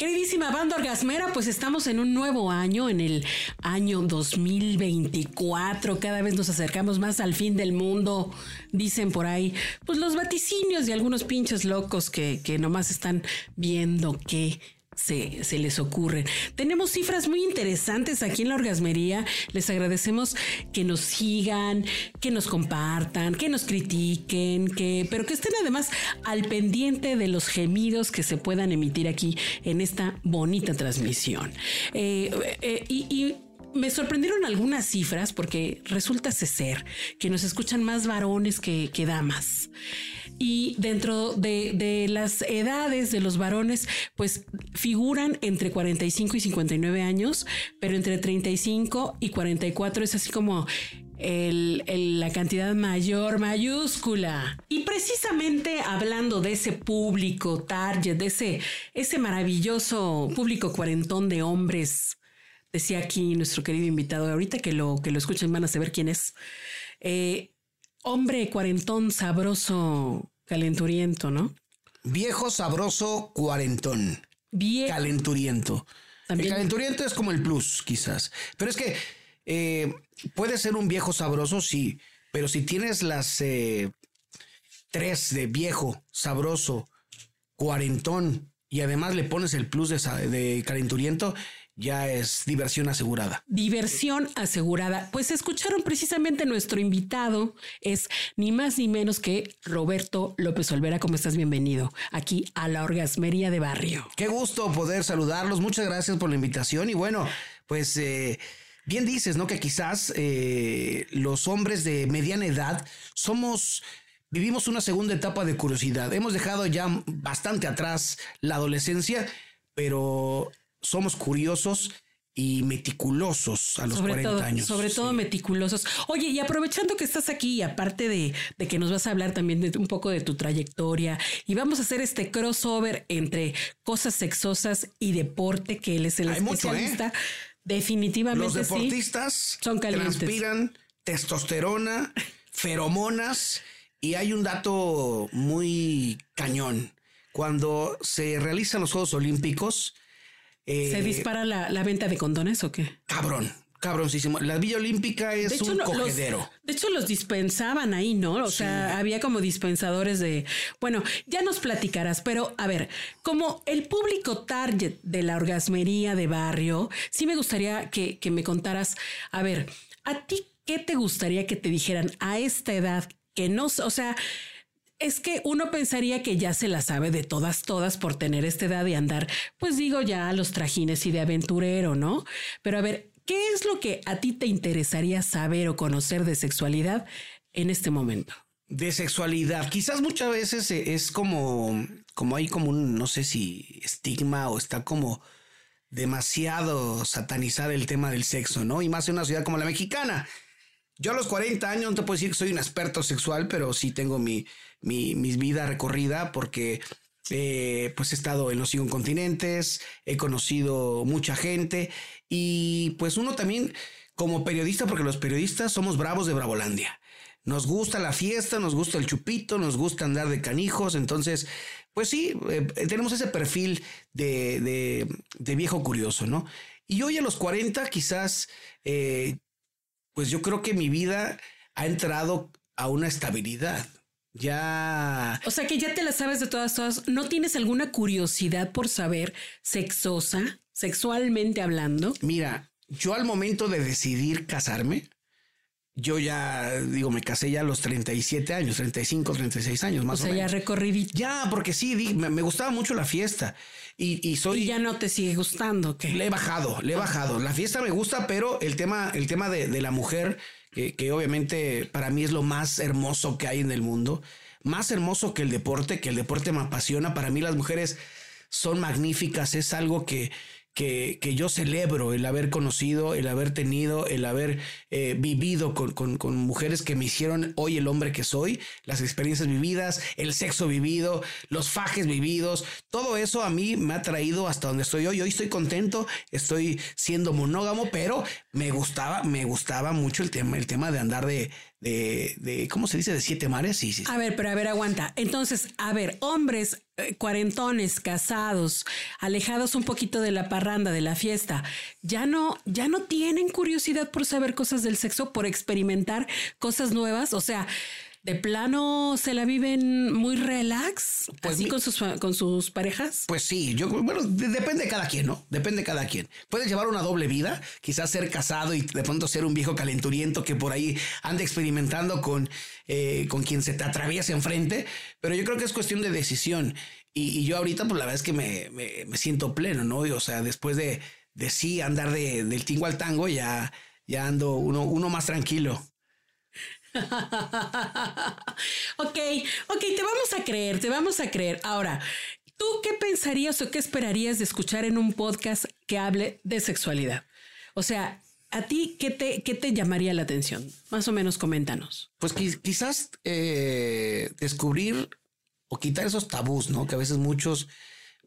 Queridísima banda orgasmera, pues estamos en un nuevo año, en el año 2024. Cada vez nos acercamos más al fin del mundo, dicen por ahí. Pues los vaticinios de algunos pinches locos que, que nomás están viendo que se, les ocurren. Tenemos cifras muy interesantes aquí en la orgasmería. Les agradecemos que nos sigan, que nos compartan, que nos critiquen, que, pero que estén además al pendiente de los gemidos que se puedan emitir aquí en esta bonita transmisión. Eh, eh, y me sorprendieron algunas cifras porque resulta ser que nos escuchan más varones que, damas. Y dentro de, las edades de los varones, pues figuran entre 45 y 59 años, pero entre 35 y 44 es así como la cantidad mayor mayúscula. Y precisamente hablando de ese público target, de ese, ese maravilloso público cuarentón de hombres decía aquí nuestro querido invitado, ahorita que lo, que lo escuchen van a saber quién es. Eh, hombre cuarentón, sabroso, calenturiento, ¿no? Viejo, sabroso, cuarentón. Viejo. Calenturiento. El calenturiento es como el plus, quizás. Pero es que eh, puede ser un viejo sabroso, sí. Pero si tienes las eh, tres de viejo, sabroso, cuarentón y además le pones el plus de, de calenturiento, ya es diversión asegurada. Diversión asegurada. Pues escucharon precisamente nuestro invitado, es ni más ni menos que Roberto López Olvera. ¿Cómo estás? Bienvenido aquí a la Orgasmería de Barrio. Qué gusto poder saludarlos. Muchas gracias por la invitación. Y bueno, pues eh, bien dices, ¿no? Que quizás eh, los hombres de mediana edad somos vivimos una segunda etapa de curiosidad. Hemos dejado ya bastante atrás la adolescencia, pero somos curiosos y meticulosos a los sobre 40 años. Sobre todo meticulosos. Oye, y aprovechando que estás aquí, aparte de, que nos vas a hablar también de un poco de tu trayectoria, y vamos a hacer este crossover entre cosas sexosas y deporte, que él es el Hay especialista. Mucho, ¿eh? Definitivamente. Los deportistas son transpiran testosterona, feromonas, y hay un dato muy cañón. Cuando se realizan los Juegos Olímpicos, ¿Se eh, dispara la, venta de condones o qué? Cabrón. Cabroncísimo. La Villa Olímpica es un cogedero. de hecho, los dispensaban ahí, ¿no? O sea, había como dispensadores de. Bueno, ya nos platicarás, pero a ver, como el público target de la orgasmería de barrio, sí me gustaría que, que me contaras, a ver, ¿a ti qué te gustaría que te dijeran a esta edad que no, o sea, es que uno pensaría que ya se la sabe de todas, todas por tener esta edad y andar, pues digo ya a los trajines y de aventurero, ¿no? Pero a ver, ¿qué es lo que a ti te interesaría saber o conocer de sexualidad en este momento? De sexualidad, quizás muchas veces es como, como hay como un, no sé si estigma o está como demasiado satanizado el tema del sexo, ¿no? Y más en una ciudad como la mexicana yo a los 40 años no te puedo decir que soy un experto sexual, pero sí tengo mi, mi, vida recorrida porque eh, pues he estado en los cinco continentes, he conocido mucha gente y pues uno también como periodista, porque los periodistas somos bravos de Bravolandia. Nos gusta la fiesta, nos gusta el chupito, nos gusta andar de canijos, entonces, pues sí, eh, tenemos ese perfil de, de, viejo curioso, ¿no? Y hoy a los 40 quizás eh, pues yo creo que mi vida ha entrado a una estabilidad. Ya. O sea que ya te la sabes de todas, todas. ¿No tienes alguna curiosidad por saber sexosa, sexualmente hablando? Mira, yo al momento de decidir casarme, yo ya, digo, me casé ya a los 37 años, 35, 36 años más o, sea, ya recorrí. Ya, porque sí, me, gustaba mucho la fiesta. Y, soy. Y ya no te sigue gustando, ¿qué? Le he bajado, le he bajado. La fiesta me gusta, pero el tema, el tema de, la mujer, que, que, obviamente para mí es lo más hermoso que hay en el mundo, más hermoso que el deporte, que el deporte me apasiona. Para mí las mujeres son magníficas, es algo que, que, que, yo celebro el haber conocido, el haber tenido, el haber eh, vivido con, con, con, mujeres que me hicieron hoy el hombre que soy, las experiencias vividas, el sexo vivido, los fajes vividos, todo eso a mí me ha traído hasta donde estoy hoy. Hoy estoy contento, estoy siendo monógamo, pero me gustaba, me gustaba mucho el tema, el tema de andar de, de, de, ¿cómo se dice? De siete mares. A ver, pero a ver, aguanta. Entonces, a ver, hombres eh, cuarentones, casados, alejados un poquito de la parranda, de la fiesta, ya no, ya no tienen curiosidad por saber cosas del sexo, por experimentar cosas nuevas. O sea, de plano se la viven muy relax, pues así con sus, con sus parejas. Pues sí, yo, bueno, depende de cada quien, ¿no? Depende de cada quien. Puedes llevar una doble vida, quizás ser casado y de pronto ser un viejo calenturiento que por ahí anda experimentando con, eh, con quien se te atraviesa enfrente, pero yo creo que es cuestión de decisión. Y, yo ahorita, pues la verdad es que me, me, siento pleno, ¿no? o sea, después de, de sí andar de, del tingo al tango, ya, ya ando uno, uno más tranquilo. ok, ok, te vamos a creer, te vamos a creer. Ahora, ¿tú qué pensarías o qué esperarías de escuchar en un podcast que hable de sexualidad? O sea, ¿a ti qué te, qué te llamaría la atención? Más o menos coméntanos. Pues quizás eh, descubrir o quitar esos tabús, ¿no? Que a veces muchos,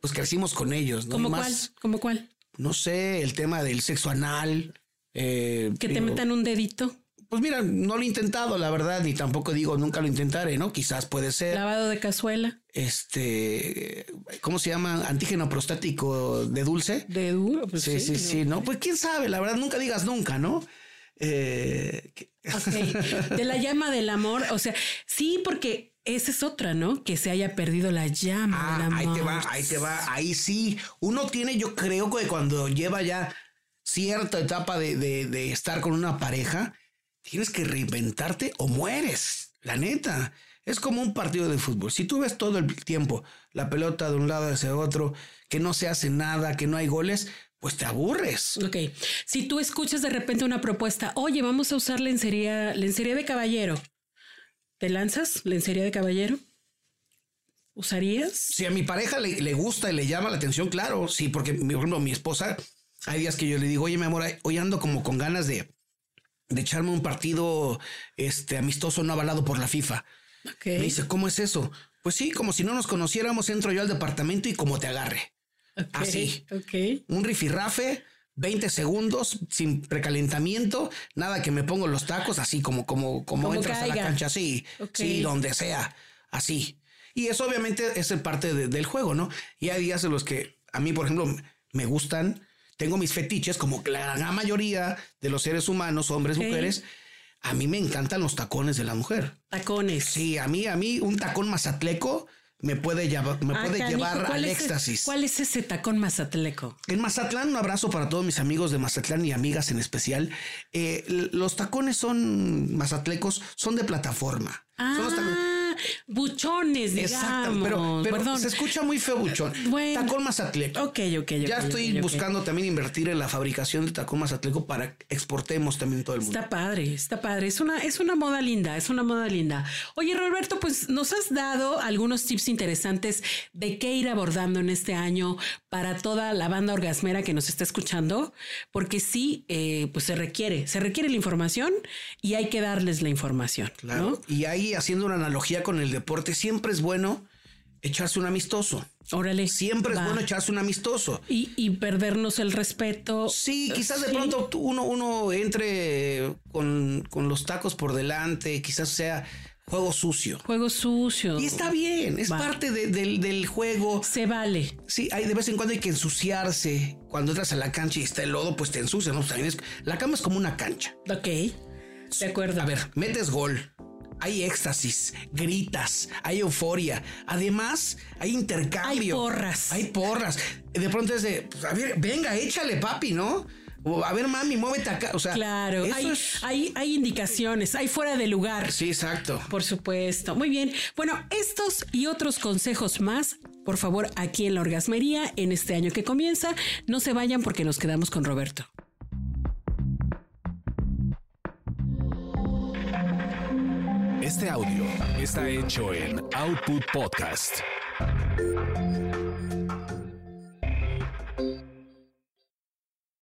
pues crecimos con ellos, ¿no? ¿Cómo cuál? ¿Cómo cuál? No sé, el tema del sexo anal. Eh, que te metan un dedito. Pues mira, no lo he intentado, la verdad, y tampoco digo nunca lo intentaré, ¿no? Quizás puede ser. Lavado de cazuela. Este, ¿cómo se llama? Antígeno prostático de dulce. De duro, pues sí. Sí, sí, ¿no? Pues quién sabe, la verdad, nunca digas nunca, ¿no? Eh... De la llama del amor, o sea, sí, porque esa es otra, ¿no? Que se haya perdido la llama ah, del amor. Ahí te va, ahí te va, ahí sí. Uno tiene, yo creo que cuando lleva ya cierta etapa de, de, de estar con una pareja, tienes que reinventarte o mueres. La neta. Es como un partido de fútbol. Si tú ves todo el tiempo la pelota de un lado hacia otro, que no se hace nada, que no hay goles, pues te aburres. Ok. Si tú escuchas de repente una propuesta, oye, vamos a usar lencería, lencería de caballero. ¿Te lanzas lencería de caballero? ¿Usarías? Si a mi pareja le, le gusta y le llama la atención, claro. Sí, porque, por ejemplo, mi esposa, hay días que yo le digo, oye, mi amor, hoy ando como con ganas de, de echarme un partido este, amistoso no avalado por la FIFA. Me dice, ¿cómo es eso? Pues sí, como si no nos conociéramos, entro yo al departamento y como te agarre. Así. Un rifirrafe, 20 segundos, sin precalentamiento, nada que me pongo los tacos, así como, como, como, entras a la cancha, así, sí, donde sea, así. Y eso obviamente es parte del juego, ¿no? Y hay días en los que a mí, por ejemplo, me gustan tengo mis fetiches, como la gran mayoría de los seres humanos, hombres, mujeres. A mí me encantan los tacones de la mujer. Tacones. Sí, a mí, a mí un tacón mazatleco me puede, llevar, me ah, puede llevar al éxtasis. ¿Cuál es ese tacón mazatleco? En Mazatlán, un abrazo para todos mis amigos de Mazatlán y amigas en especial. Eh, los tacones son mazatlecos, son de plataforma. Ah buchones, digamos. pero, pero se escucha muy feo buchón. Bueno. Tacón Mazatleco. Ok, ok, Ya estoy buscando también invertir en la fabricación de tacón Mazatleco para que exportemos también todo el mundo. Está padre, está padre. Es una, es una moda linda, es una moda linda. Oye, Roberto, pues nos has dado algunos tips interesantes de qué ir abordando en este año para toda la banda orgasmera que nos está escuchando, porque sí, eh, pues se requiere, se requiere la información y hay que darles la información. Claro. Y ahí haciendo una analogía con el deporte, siempre es bueno echarse un amistoso. Órale. Siempre es bueno echarse un amistoso. Y, perdernos el respeto. Sí, quizás de pronto uno, uno entre con, los tacos por delante, quizás sea juego sucio. Juego sucio. Y está bien, es parte del, juego. Se vale. Sí, hay de vez en cuando hay que ensuciarse. Cuando entras a la cancha y está el lodo, pues te ensucias, ¿no? la cama es como una cancha. Ok. De acuerdo. A ver, metes gol hay éxtasis, gritas, hay euforia. Además, hay intercambio. Hay porras. Hay porras. De pronto es de, pues, a ver, venga, échale, papi, ¿no? O, a ver, mami, muévete acá. O sea, claro, hay, hay, hay, indicaciones, hay fuera de lugar. Sí, exacto. Por supuesto. Muy bien. Bueno, estos y otros consejos más, por favor, aquí en la orgasmería, en este año que comienza, no se vayan porque nos quedamos con Roberto. Está hecho en Output Podcast.